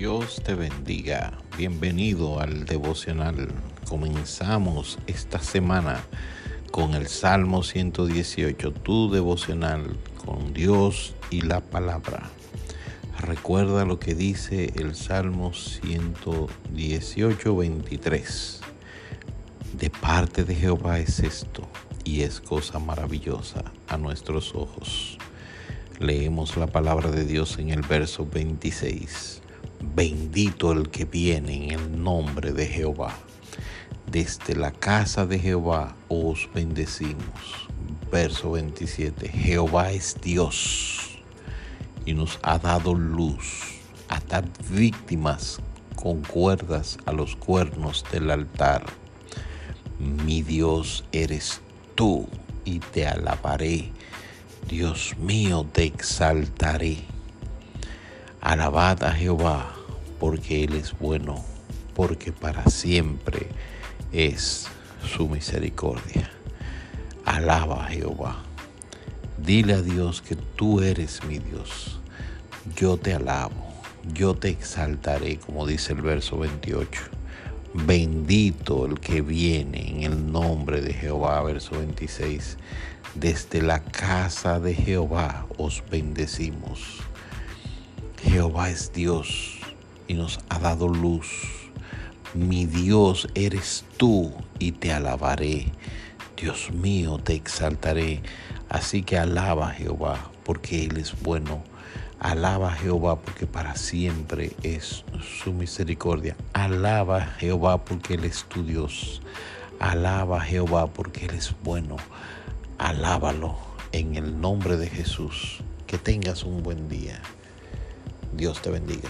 Dios te bendiga. Bienvenido al devocional. Comenzamos esta semana con el Salmo 118, tu devocional con Dios y la palabra. Recuerda lo que dice el Salmo 118, 23. De parte de Jehová es esto, y es cosa maravillosa a nuestros ojos. Leemos la palabra de Dios en el verso 26. Bendito el que viene en el nombre de Jehová. Desde la casa de Jehová os bendecimos. Verso 27. Jehová es Dios y nos ha dado luz. Atad víctimas con cuerdas a los cuernos del altar. Mi Dios eres tú y te alabaré Dios mío, te exaltaré. Alabad a Jehová, porque Él es bueno, porque para siempre es su misericordia. Alaba a Jehová. Dile a Dios que tú eres mi Dios. Yo te alabo, yo te exaltaré, como dice el verso 28. Bendito el que viene en el nombre de Jehová, verso 26. Desde la casa de Jehová os bendecimos. Jehová es Dios y nos ha dado luz. Mi Dios eres tú y te alabaré. Dios mío, te exaltaré. Así que alaba a Jehová porque Él es bueno Alaba a Jehová porque para siempre es su misericordia. Alaba a Jehová porque Él es tu Dios. Alaba a Jehová porque Él es bueno. Alábalo en el nombre de Jesús. Que tengas un buen día. Dios te bendiga.